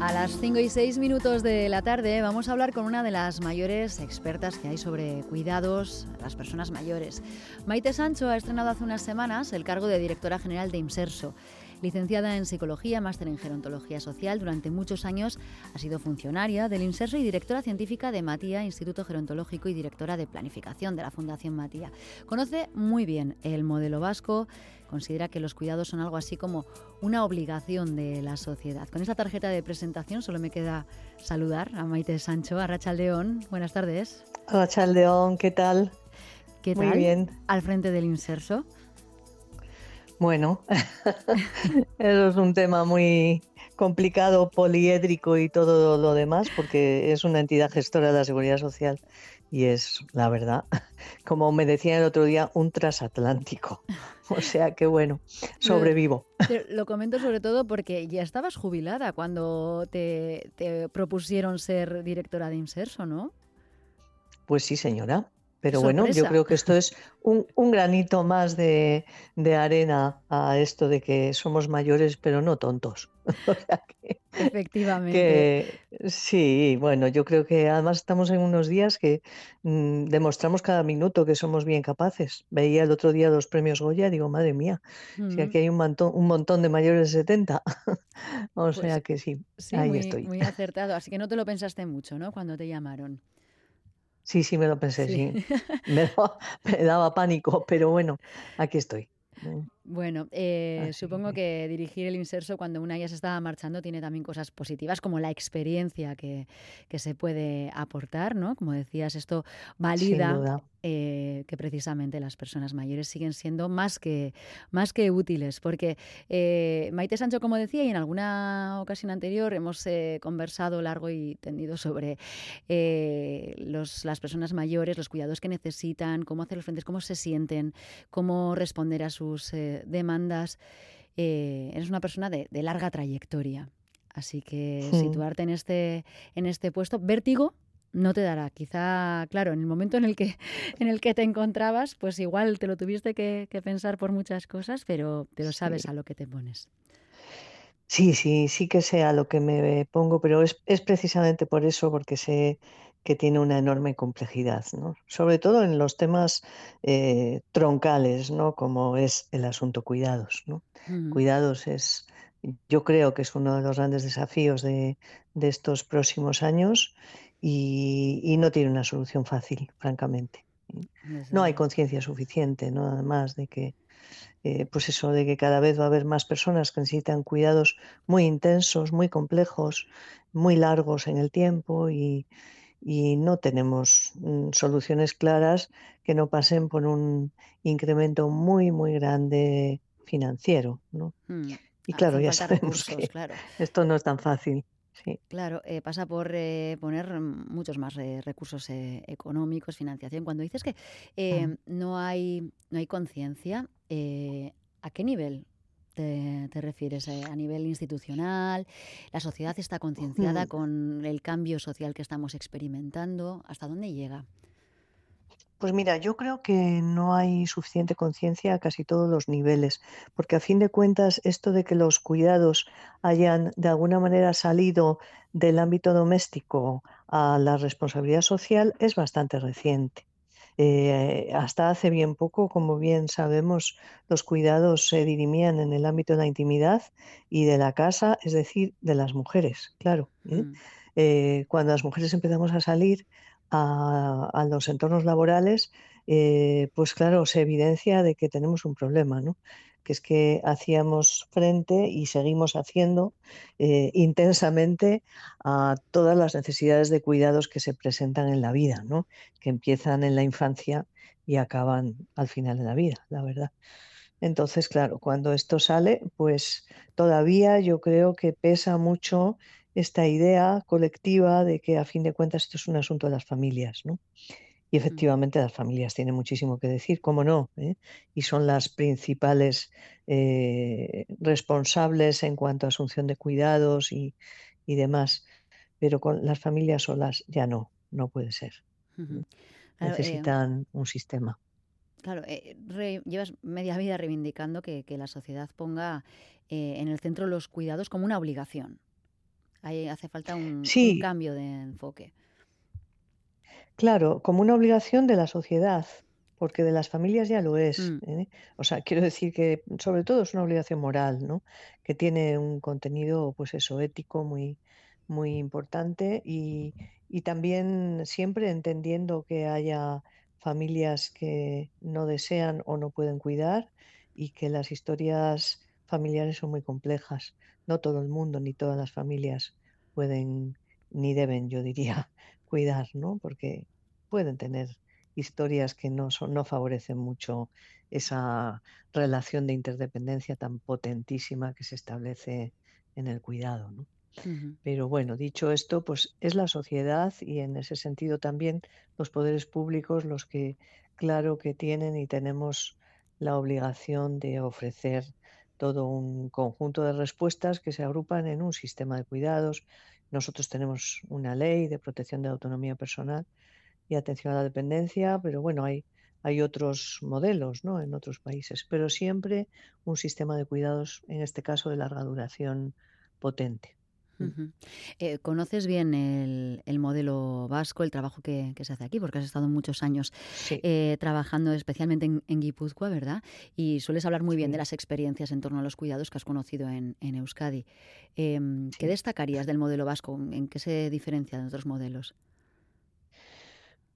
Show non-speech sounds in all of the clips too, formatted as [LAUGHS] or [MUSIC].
A las 5 y 6 minutos de la tarde vamos a hablar con una de las mayores expertas que hay sobre cuidados a las personas mayores. Maite Sancho ha estrenado hace unas semanas el cargo de directora general de Imserso. Licenciada en Psicología, máster en Gerontología Social, durante muchos años ha sido funcionaria del INSERSO y directora científica de Matía, Instituto Gerontológico y directora de Planificación de la Fundación Matía. Conoce muy bien el modelo vasco, considera que los cuidados son algo así como una obligación de la sociedad. Con esta tarjeta de presentación solo me queda saludar a Maite Sancho, a Rachaldeón. Buenas tardes. Rachaldeón, ¿qué tal? ¿Qué tal? Muy bien. Al frente del Inserso. Bueno, [LAUGHS] eso es un tema muy complicado, poliédrico y todo lo demás, porque es una entidad gestora de la seguridad social y es, la verdad, [LAUGHS] como me decía el otro día, un transatlántico. [LAUGHS] O sea que bueno, sobrevivo. lo comento sobre todo porque ya estabas jubilada cuando te, te propusieron ser directora de Inserso, ¿no? Pues sí, señora. Pero bueno, yo creo que esto es un, granito más de, arena a esto de que somos mayores, pero no tontos. [LAUGHS] Efectivamente. sí, bueno, yo creo que además estamos en unos días que mm, demostramos cada minuto que somos bien capaces. Veía el otro día los premios Goya y digo, madre mía, si aquí hay un montón, un montón de mayores de 70. [LAUGHS] o pues sea que sí, ahí estoy. Muy acertado. Así que no te lo pensaste mucho, ¿no? Cuando te llamaron. Sí, sí, me lo pensé, sí. [LAUGHS] Me, daba, pánico, pero bueno, aquí estoy. Bueno, eh, supongo que dirigir el inserso cuando una ya se estaba marchando tiene también cosas positivas, como la experiencia que, se puede aportar, ¿no? Como decías, esto valida eh, que precisamente las personas mayores siguen siendo más que, más que útiles, porque eh, Maite Sancho, como decía, y en alguna ocasión anterior hemos conversado largo y tendido sobre los, las personas mayores, los cuidados que necesitan, cómo hacer los frentes, cómo se sienten, cómo responder a sus demandas, eh, eres una persona de, larga trayectoria. Así que situarte en este, en este puesto, vértigo no te dará. Quizá, claro, en el momento en el que, [LAUGHS] en el que te encontrabas, pues igual te lo tuviste que, pensar por muchas cosas, pero, pero sabes a lo que te pones. Sí, sí, sí que sé a lo que me pongo, pero es, es precisamente por eso, porque sé que tiene una enorme complejidad, ¿no? sobre todo en los temas eh, troncales, ¿no? como es el asunto cuidados. ¿no? Cuidados es, yo creo que es uno de los grandes desafíos de, estos próximos años y, no tiene una solución fácil, francamente. No hay conciencia suficiente, ¿no? además de que eh, pues eso, de que cada vez va a haber más personas que necesitan cuidados muy intensos, muy complejos, muy largos en el tiempo y, y no tenemos mm, soluciones claras que no pasen por un incremento muy, muy grande financiero. ¿no? Mm, y claro, ya sabemos que esto no es tan fácil. Claro, eh, pasa por eh, poner muchos más eh, recursos económicos, financiación. Cuando dices que ah. no hay, no hay conciencia, ¿a qué nivel te, refieres? Eh, ¿A nivel institucional? ¿La sociedad está concienciada con el cambio social que estamos experimentando? ¿Hasta dónde llega? Pues mira, yo creo que no hay suficiente conciencia a casi todos los niveles, porque a fin de cuentas esto de que los cuidados hayan de alguna manera salido del ámbito doméstico a la responsabilidad social es bastante reciente. Eh, hasta hace bien poco, como bien sabemos, los cuidados se dirimían en el ámbito de la intimidad y de la casa, es decir, de las mujeres, claro. ¿eh? Mm. Eh, cuando las mujeres empezamos a salir a, los entornos laborales, pues claro, se evidencia de que tenemos un problema, ¿no? que es que hacíamos frente y seguimos haciendo eh, [LAUGHS] intensamente a todas las necesidades de cuidados que se presentan en la vida, ¿no? que empiezan en la infancia y acaban al final de la vida, la verdad. Entonces, claro, cuando esto sale, pues todavía yo creo que pesa mucho esta idea colectiva de que a fin de cuentas esto es un asunto de las familias, ¿no? Y efectivamente las familias tienen muchísimo que decir, cómo no, ¿eh? y son las principales eh, responsables en cuanto a asunción de cuidados y, demás. Pero con las familias solas ya no, no puede ser. Eh, Necesitan un sistema. Claro, llevas media vida reivindicando que, que la sociedad ponga en el centro los cuidados como una obligación. Ahí hace falta un, un cambio de enfoque. Claro, como una obligación de la sociedad, porque de las familias ya lo es, Mm, ¿eh? O sea, quiero decir que sobre todo es una obligación moral, ¿no? Que tiene un contenido, pues eso, ético muy, muy importante y, y también siempre entendiendo que haya familias que no desean o no pueden cuidar y que las historias familiares son muy complejas. No todo el mundo ni todas las familias pueden ni deben, yo diría, cuidar, ¿no? Porque pueden tener historias que no son, no favorecen mucho esa relación de interdependencia tan potentísima que se establece en el cuidado, ¿no? Pero bueno, dicho esto, pues es la sociedad y en ese sentido también los poderes públicos los que claro que tienen y tenemos la obligación de ofrecer todo un conjunto de respuestas que se agrupan en un sistema de cuidados. Nosotros tenemos una ley de protección de autonomía personal y atención a la dependencia, pero bueno, hay, hay otros modelos, ¿no? En otros países, pero siempre un sistema de cuidados, en este caso de larga duración, potente. Eh, ¿conoces bien el, el modelo vasco, el trabajo que, que se hace aquí? Porque has estado muchos años Sí, eh, trabajando especialmente en, en Guipúzcoa, ¿verdad? Y sueles hablar muy bien de las experiencias en torno a los cuidados que has conocido en, en Euskadi. Em, ¿qué destacarías del modelo vasco? ¿En qué se diferencia de otros modelos?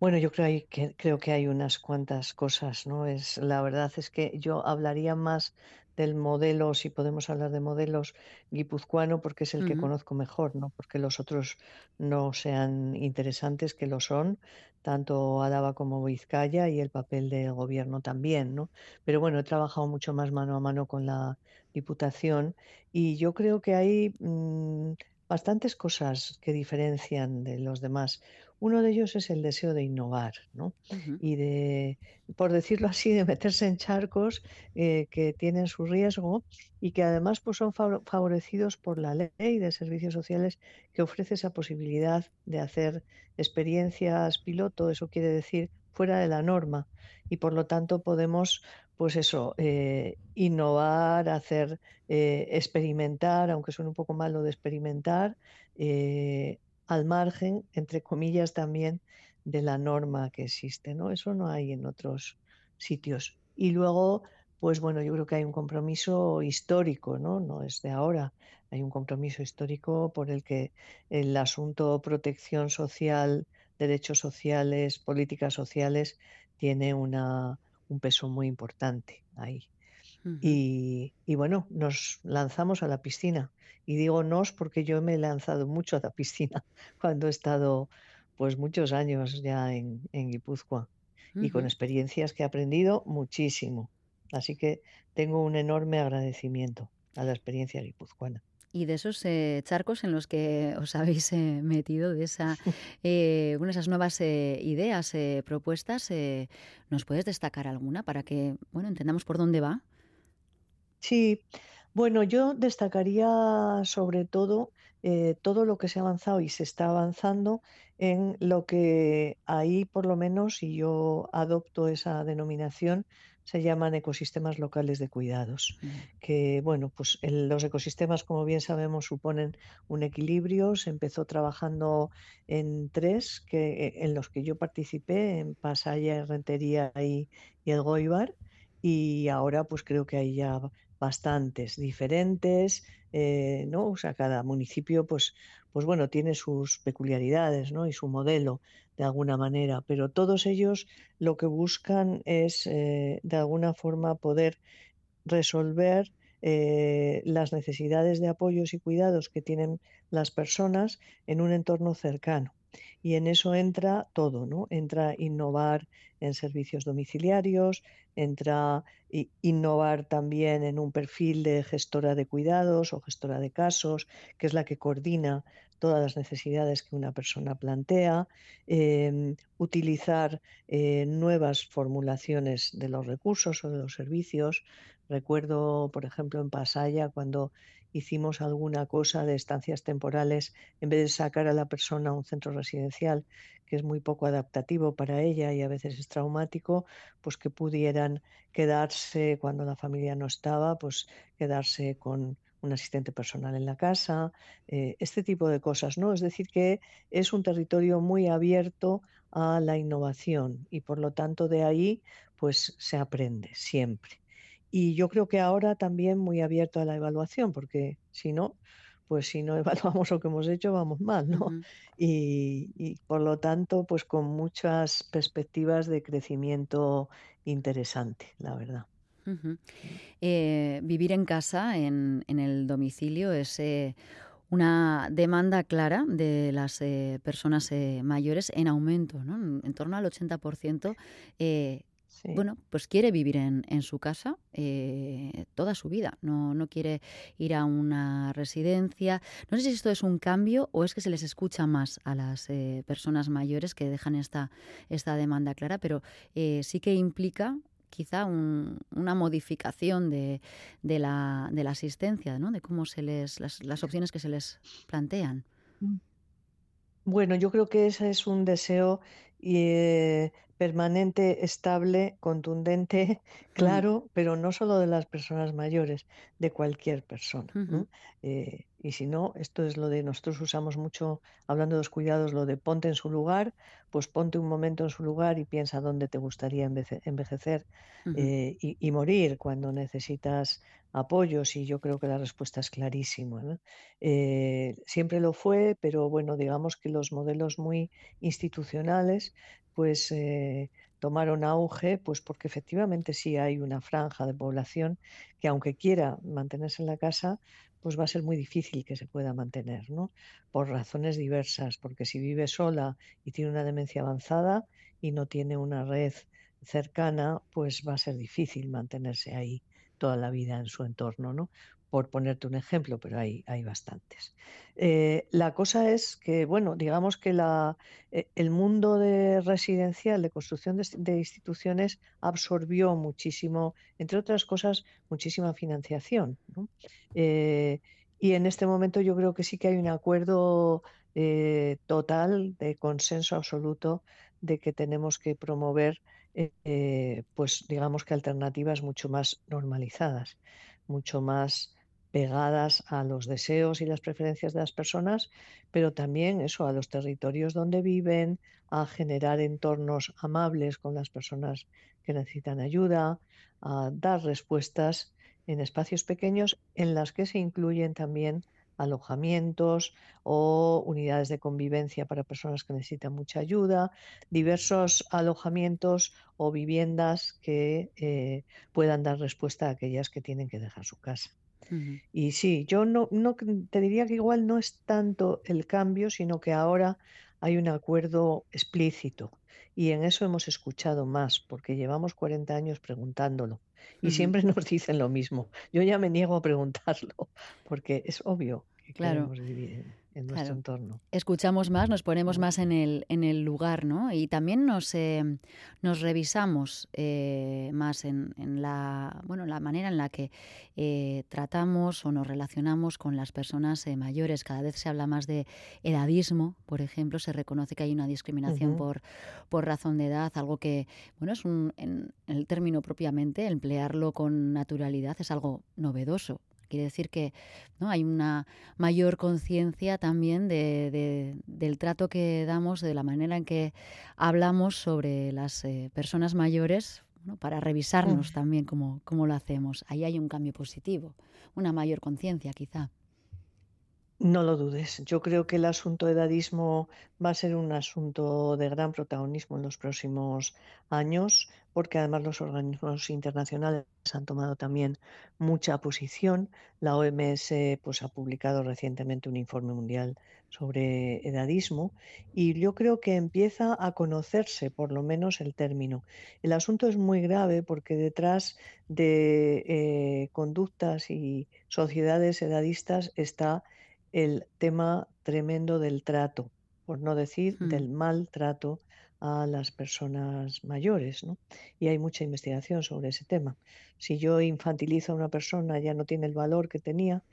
Bueno, yo creo, que, creo que hay unas cuantas cosas, ¿no? Es, la verdad es que yo hablaría más del modelo, si podemos hablar de modelos guipuzcoano, porque es el que conozco mejor, ¿no? Porque los otros no sean interesantes, que lo son, tanto Álava como Vizcaya y el papel del gobierno también, ¿no? Pero bueno, he trabajado mucho más mano a mano con la Diputación y yo creo que hay mm, bastantes cosas que diferencian de los demás. Uno de ellos es el deseo de innovar, ¿no? Y de, por decirlo así, de meterse en charcos eh, que tienen su riesgo y que además pues, son fav- favorecidos por la ley de servicios sociales que ofrece esa posibilidad de hacer experiencias piloto, eso quiere decir fuera de la norma. Y por lo tanto podemos, pues eso, eh, innovar, hacer, eh, experimentar, aunque suene un poco mal lo de experimentar, eh, al margen, entre comillas, también de la norma que existe, ¿no? Eso no hay en otros sitios. Y luego, pues bueno, yo creo que hay un compromiso histórico, ¿no? No es de ahora. Hay un compromiso histórico por el que el asunto protección social, derechos sociales, políticas sociales, tiene una, un peso muy importante ahí. Y, y bueno, nos lanzamos a la piscina. Y digo nos porque yo me he lanzado mucho a la piscina [LAUGHS] cuando he estado pues muchos años ya en, en Guipúzcoa y con experiencias que he aprendido muchísimo. Así que tengo un enorme agradecimiento a la experiencia guipuzcoana. Y de esos eh, charcos en los que os habéis eh, metido, de esa, [LAUGHS] eh, bueno, esas nuevas eh, ideas, eh, propuestas, eh, ¿nos puedes destacar alguna para que, bueno, entendamos por dónde va? Sí, bueno, yo destacaría sobre todo eh, todo lo que se ha avanzado y se está avanzando en lo que ahí, por lo menos, y yo adopto esa denominación, se llaman ecosistemas locales de cuidados. Mm, Que, bueno, pues el- los ecosistemas, como bien sabemos, suponen un equilibrio. Se empezó trabajando en tres, que, en los que yo participé, en Pasaya, Rentería y, y el Goibar. Y ahora, pues creo que hay ya bastantes diferentes, eh, ¿no? O sea, cada municipio, pues, pues bueno, tiene sus peculiaridades, ¿no? Y su modelo, de alguna manera, pero todos ellos lo que buscan es, eh, de alguna forma, poder resolver eh, las necesidades de apoyos y cuidados que tienen las personas en un entorno cercano. Y en eso entra todo, ¿no? Entra innovar en servicios domiciliarios, entra innovar también en un perfil de gestora de cuidados o gestora de casos, que es la que coordina todas las necesidades que una persona plantea, em, utilizar eh, nuevas formulaciones de los recursos o de los servicios, Recuerdo, por ejemplo, en Pasaya, cuando hicimos alguna cosa de estancias temporales, en vez de sacar a la persona a un centro residencial, que es muy poco adaptativo para ella y a veces es traumático, pues que pudieran quedarse cuando la familia no estaba, pues quedarse con un asistente personal en la casa, eh, este tipo de cosas, ¿no? Es decir, que es un territorio muy abierto a la innovación y por lo tanto de ahí pues se aprende siempre. Y yo creo que ahora también muy abierto a la evaluación, porque si no, pues si no [LAUGHS] evaluamos lo que hemos hecho, vamos mal, ¿no? Y, y, por lo tanto, pues con muchas perspectivas de crecimiento interesante, la verdad. Eh, vivir en casa, en, en el domicilio, es eh, una demanda clara de las eh, personas mayores en aumento, ¿no? En torno al 80% bueno, pues quiere vivir en, en su casa eh, toda su vida, no, no quiere ir a una residencia. No sé si esto es un cambio o es que se les escucha más a las eh, personas mayores que dejan esta, esta demanda clara, pero eh, sí que implica quizá una modificación de, de, la, de la asistencia, ¿no? de cómo se les, las, las opciones que se les plantean. Mm. Bueno, yo creo que ese es un deseo eh, permanente, estable, contundente, [LAUGHS] claro, pero no solo de las personas mayores, de cualquier persona. Eh, y si no, esto es lo de nosotros usamos mucho, hablando de los cuidados, lo de ponte en su lugar, pues ponte un momento en su lugar y piensa dónde te gustaría envejecer eh, y, morir cuando necesitas apoyos. Y yo creo que la respuesta es clarísima. siempre lo fue, pero bueno, digamos que los modelos muy institucionales pues eh, tomaron auge, pues porque efectivamente sí hay una franja de población que aunque quiera mantenerse en la casa, pues va a ser muy difícil que se pueda mantener, ¿no? Por razones diversas, porque si vive sola y tiene una demencia avanzada y no tiene una red cercana, pues va a ser difícil mantenerse ahí toda la vida en su entorno, ¿no? Por ponerte un ejemplo, pero hay, hay bastantes. Eh, la cosa es que, bueno, digamos que la, eh, el mundo de residencial, de construcción de, instituciones, absorbió muchísimo, entre otras cosas, muchísima financiación. Eh, y en este momento yo creo que sí que hay un acuerdo total, de consenso absoluto, de que tenemos que promover, pues digamos que alternativas mucho más normalizadas, mucho más pegadas a los deseos y las preferencias de las personas, pero también eso, a los territorios donde viven, a generar entornos amables con las personas que necesitan ayuda, a dar respuestas en espacios pequeños en las que se incluyen también alojamientos o unidades de convivencia para personas que necesitan mucha ayuda, diversos alojamientos o viviendas que eh, puedan dar respuesta a aquellas que tienen que dejar su casa. Y sí, yo no, no te diría que igual no es tanto el cambio, sino que ahora hay un acuerdo explícito y en eso hemos escuchado más, porque llevamos 40 años preguntándolo y siempre [LAUGHS] nos dicen lo mismo. Yo ya me niego a preguntarlo, porque es obvio que claro. queremos en nuestro entorno. Escuchamos más, nos ponemos más en el, en el lugar, ¿no? Y también nos, eh, nos revisamos eh, más en, en, la, bueno, la manera en la que eh, tratamos o nos relacionamos con las personas mayores. Cada vez se habla más de edadismo, por ejemplo, se reconoce que hay una discriminación por, por razón de edad, algo que, bueno, es un, en el término propiamente, emplearlo con naturalidad es algo novedoso. Quiere decir que ¿no? hay una mayor conciencia también de, del trato que damos, de la manera en que hablamos sobre las eh, personas mayores, para revisarnos también cómo, cómo lo hacemos. Ahí hay un cambio positivo, una mayor conciencia quizá. No lo dudes. Yo creo que el asunto edadismo va a ser un asunto de gran protagonismo en los próximos años, porque además los organismos internacionales han tomado también mucha posición. La OMS pues, ha publicado recientemente un informe mundial sobre edadismo y yo creo que empieza a conocerse por lo menos el término. El asunto es muy grave porque detrás de eh, conductas y sociedades edadistas está el tema tremendo del trato, por no decir mm. del maltrato a las personas mayores, ¿no? Y hay mucha investigación sobre ese tema. Si yo infantilizo a una persona, ya no tiene el valor que tenía,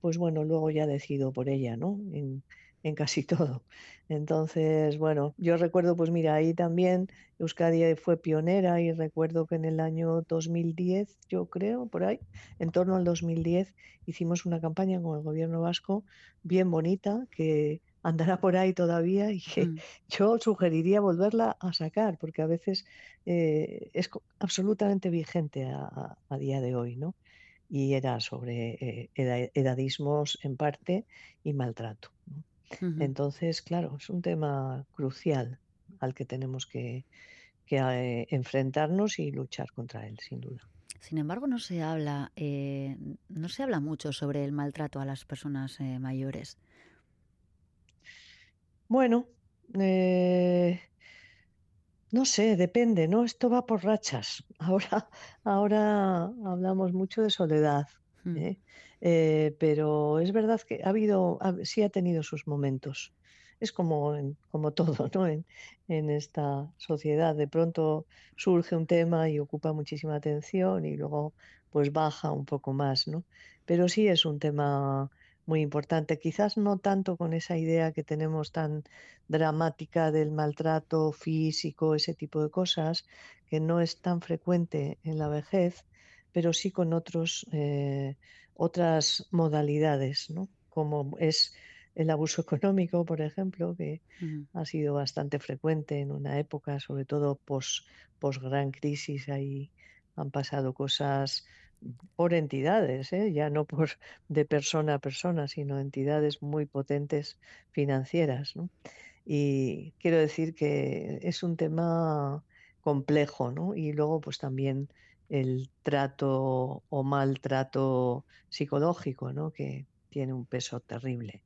pues bueno, luego ya decido por ella, ¿no? En en casi todo. Entonces, bueno, yo recuerdo, pues mira, ahí también Euskadi fue pionera y recuerdo que en el año 2010, yo creo, por ahí, en torno al 2010, hicimos una campaña con el gobierno vasco bien bonita que andará por ahí todavía y que Mm, yo sugeriría volverla a sacar porque a veces eh, es absolutamente vigente a, a- a día de hoy, ¿no? Y era sobre eh, eda- edadismos en parte y maltrato, ¿no? Entonces, claro, es un tema crucial al que tenemos que, que, eh, enfrentarnos y luchar contra él, sin duda. Sin embargo, no se habla, eh, no se habla mucho sobre el maltrato a las personas eh, mayores. Bueno, eh, no sé, depende, ¿no? Esto va por rachas. [LAUGHS] Ahora, ahora hablamos mucho de soledad, Mm, ¿eh? Pero es verdad que ha habido, ha- sí ha tenido sus momentos. Es como, como todo, ¿no? En, en esta sociedad, de pronto surge un tema y ocupa muchísima atención y luego pues baja un poco más, ¿no? Pero sí es un tema muy importante. Quizás no tanto con esa idea que tenemos tan dramática del maltrato físico, ese tipo de cosas, que no es tan frecuente en la vejez, pero sí con otros, eh, otras modalidades, ¿no? Como es el abuso económico, por ejemplo, que ha sido bastante frecuente en una época, sobre todo pos, pos gran crisis, ahí han pasado cosas por entidades, ¿eh? Ya no por [LAUGHS] de persona a persona, sino entidades muy potentes financieras, ¿no? Y quiero decir que es un tema complejo, ¿no? Y luego, pues también el trato o maltrato psicológico, ¿no? Que tiene un peso terrible.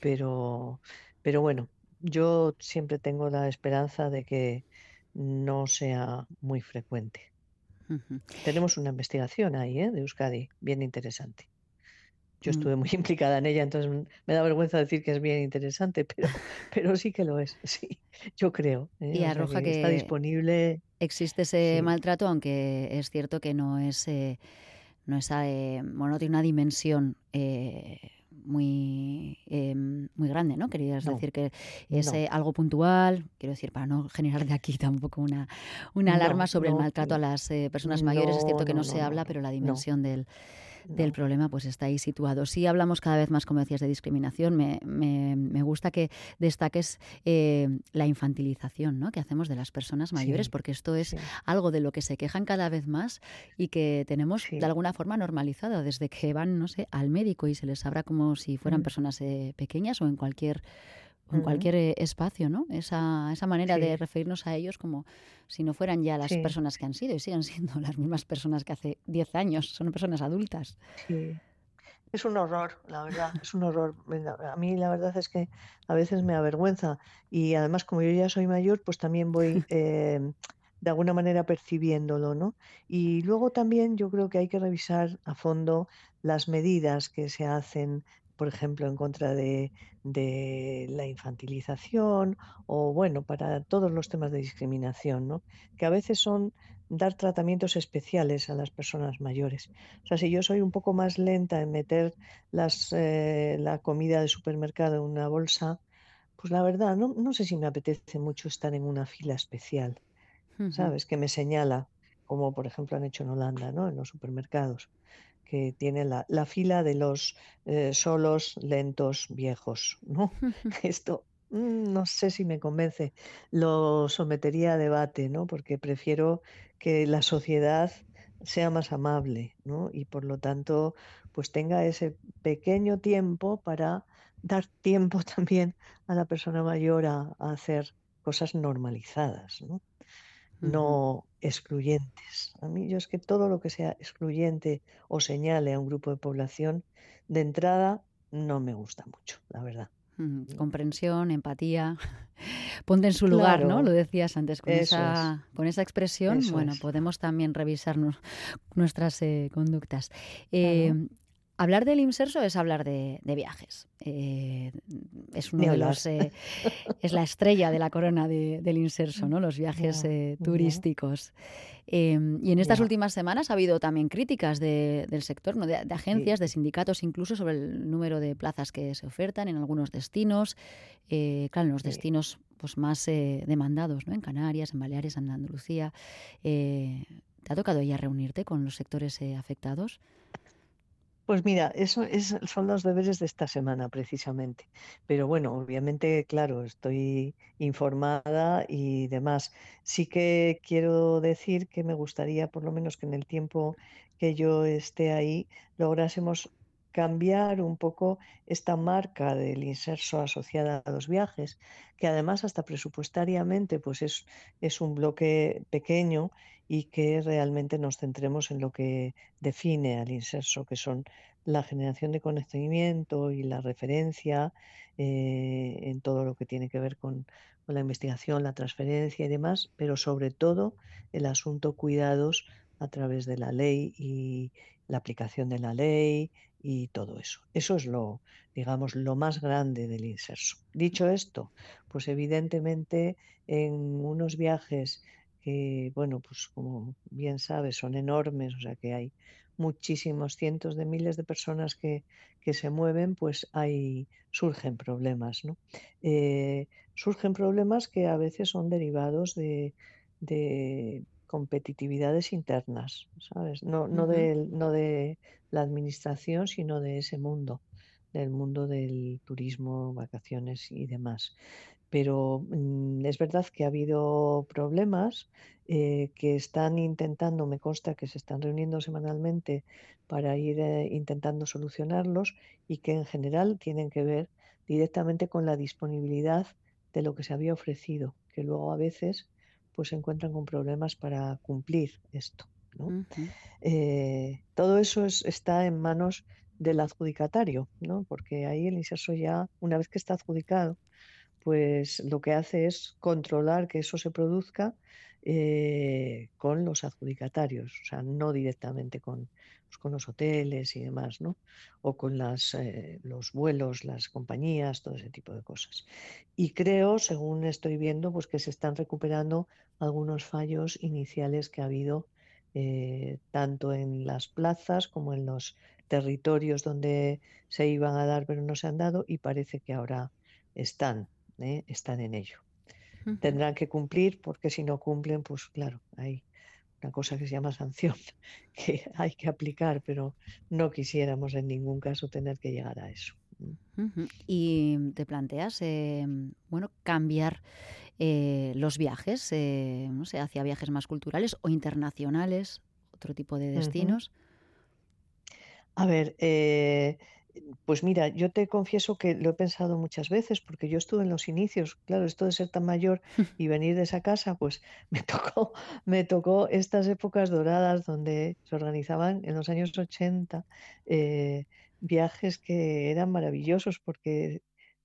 Pero, pero bueno, yo siempre tengo la esperanza de que no sea muy frecuente. Tenemos una investigación ahí, ¿eh? de Euskadi, bien interesante. Yo Mm, estuve muy [LAUGHS] implicada en ella, entonces mm, me da vergüenza decir que es bien interesante, [LAUGHS] pero, pero sí que lo es, [LAUGHS] sí, yo creo, ¿eh? Y O sea arroja que está disponible, existe ese sí, maltrato, aunque es cierto que no es, eh, no es, eh, bueno, no tiene una dimensión eh, muy, eh, muy grande, ¿no? Querías no, decir que es no, eh, algo puntual, quiero decir, para no generar de aquí tampoco una, una alarma no, sobre el maltrato a las eh, personas mayores. Es cierto que no, se habla, pero la dimensión del, del problema pues está ahí situado. Sí hablamos cada vez más, como decías, de discriminación. Me, me, me gusta que destaques eh, la infantilización ¿no? que hacemos de las personas mayores, sí, porque esto es sí, algo de lo que se quejan cada vez más y que tenemos de alguna forma normalizado desde que van, no sé, al médico y se les habla como si fueran mm, personas eh, pequeñas o en cualquier en ujú, cualquier eh, espacio, ¿no? Esa, esa manera de sí, referirnos a ellos como si no fueran ya las sí. personas que han sido y siguen siendo las mismas personas que hace 10 años, son personas adultas. Sí, es un horror, la verdad, es un horror. A mí la verdad es que a veces me avergüenza y además como yo ya soy mayor, pues también voy [LAUGHS] eh, de alguna manera percibiéndolo, ¿no? Y luego también yo creo que hay que revisar a fondo las medidas que se hacen, por ejemplo, en contra de, de la infantilización o, bueno, para todos los temas de discriminación, ¿no? Que a veces son dar tratamientos especiales a las personas mayores. O sea, si yo soy un poco más lenta en meter las, eh, la comida del supermercado en una bolsa, pues la verdad, no, no sé si me apetece mucho estar en una fila especial, ¿sabes? Que me señala, como por ejemplo han hecho en Holanda, ¿no? En los supermercados, que tiene la, la fila de los eh, solos, lentos, viejos, ¿no? [LAUGHS] [LAUGHS] Esto mm, no sé si me convence. Lo sometería a debate, ¿no? Porque prefiero que la sociedad sea más amable, ¿no? Y por lo tanto, pues tenga ese pequeño tiempo para dar tiempo [LAUGHS] también a la persona mayor a, a hacer cosas normalizadas, ¿no? No excluyentes. A mí yo es que todo lo que sea excluyente o señale a un grupo de población, de entrada no me gusta mucho, la verdad. Mm, Mm. comprensión, empatía, [LAUGHS] ponte en su lugar, ¿no? Lo decías antes, con es, esa, con esa expresión, bueno, es. podemos también revisar nu- [LAUGHS] nuestras eh, conductas. Claro, Eh, Hablar del Imserso es hablar de, viajes. Eh, es uno de los eh, es la estrella de la corona del Inserso, ¿no? Los viajes eh, turísticos. Em, y en estas últimas semanas ha habido también críticas del sector, ¿no? de, agencias, de sindicatos, incluso sobre el número de plazas que se ofertan en algunos destinos. claro, en los destinos pues más demandados, ¿no? En Canarias, en Baleares, en Andalucía. ¿Te ha tocado ya reunirte con los sectores afectados? Pues mira, eso es, son los deberes de esta semana precisamente. Pero bueno, obviamente, claro, estoy informada y demás. Sí que quiero decir que me gustaría, por lo menos que en el tiempo que yo esté ahí, lográsemos cambiar un poco esta marca del inserso asociada a los viajes, que además hasta presupuestariamente pues es, es un bloque pequeño y que realmente nos centremos en lo que define al inserso, que son la generación de conocimiento y la referencia eh, en todo lo que tiene que ver con, con, la investigación, la transferencia y demás, pero sobre todo el asunto cuidados a través de la ley y la aplicación de la ley y todo eso. Eso es lo, digamos, lo más grande del inserso. Dicho esto, pues evidentemente en unos viajes que, bueno, pues como bien sabes, son enormes, o sea que hay muchísimos cientos de miles de personas que, se mueven, pues hay, surgen problemas, ¿no? Eh, surgen problemas que a veces son derivados de, competitividades internas, ¿sabes? No, no, de, no de la administración, sino de ese mundo, del mundo del turismo, vacaciones y demás pero mm, es verdad que ha habido problemas eh, que están intentando, me consta que se están reuniendo semanalmente para ir eh, intentando solucionarlos y que en general tienen que ver directamente con la disponibilidad de lo que se había ofrecido, que luego a veces pues se encuentran con problemas para cumplir esto. Eh, todo eso está en manos del adjudicatario, ¿no? porque ahí el inserso ya, una vez que está adjudicado, pues lo que hace es controlar que eso se produzca eh, con los adjudicatarios, o sea, no directamente con, pues, con los hoteles y demás, ¿no? O con las, eh, los vuelos, las compañías, todo ese tipo de cosas. Y creo, según estoy viendo, pues que se están recuperando algunos fallos iniciales que ha habido eh, tanto en las plazas como en los territorios donde se iban a dar pero no se han dado y parece que ahora están ¿eh? están en ello. Tendrán que cumplir porque si no cumplen, pues claro, hay una cosa que se llama sanción [LAUGHS] que hay que aplicar, pero no quisiéramos en ningún caso tener que llegar a eso. Y te planteas, eh, bueno, cambiar eh, los viajes, no sé, hacia viajes más culturales o internacionales, otro tipo de destinos. A ver, pues mira, yo te confieso que lo he pensado muchas veces porque yo estuve en los inicios, claro, esto de ser tan mayor [LAUGHS] y venir de esa casa, pues [LAUGHS] me tocó, me tocó estas épocas doradas donde se organizaban en los años 80 eh, viajes que eran maravillosos porque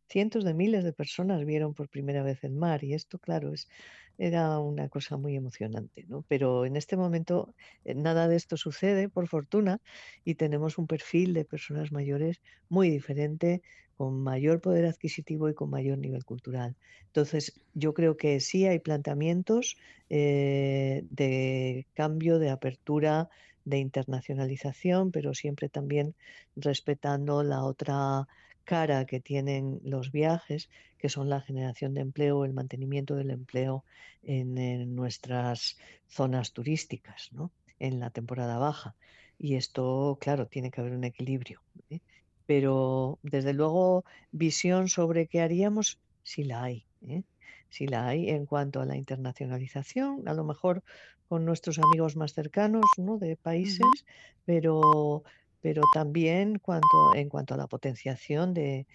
cientos de miles de personas vieron por primera vez el mar y esto, claro, es, era una cosa muy emocionante, ¿no? Pero en este momento eh, nada de esto sucede, por fortuna, y tenemos un perfil de personas mayores muy diferente, con mayor poder adquisitivo y con mayor nivel cultural. Entonces, yo creo que sí hay planteamientos eh, de cambio, de apertura, de internacionalización, pero siempre también respetando la otra cara que tienen los viajes, que son la generación de empleo, el mantenimiento del empleo en, nuestras zonas turísticas, ¿no? en la temporada baja. Y esto, claro, tiene que haber un equilibrio. ¿eh? Pero, desde luego, visión sobre qué haríamos, sí la hay. ¿eh? Sí la hay en cuanto a la internacionalización, a lo mejor con nuestros amigos más cercanos ¿no? de países, pero pero también cuanto, en cuanto a la potenciación de,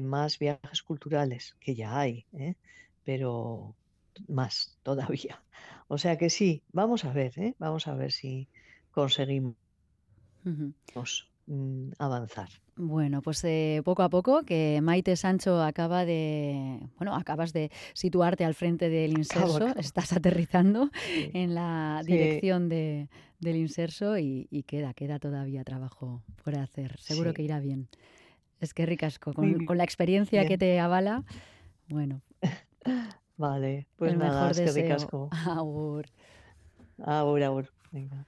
más viajes culturales, que ya hay, ¿eh? pero más [LAUGHS] todavía. O sea que sí, vamos a ver, ¿eh? vamos a ver si conseguimos Mm, avanzar. Bueno, pues eh, poco a poco, que Maite Sancho acaba de, bueno, acabas de situarte al frente del [LAUGHS] inserso, acabo, acabo. estás aterrizando sí. en la sí. dirección de, del inserso y, y, queda, queda todavía trabajo por hacer. Seguro sí. que irá bien. Es que ricasco, con, con la experiencia bien. que te avala, bueno. [LAUGHS] Vale, pues nada, mejor es que ricasco. [LAUGHS] Agur. Agur, agur. Venga.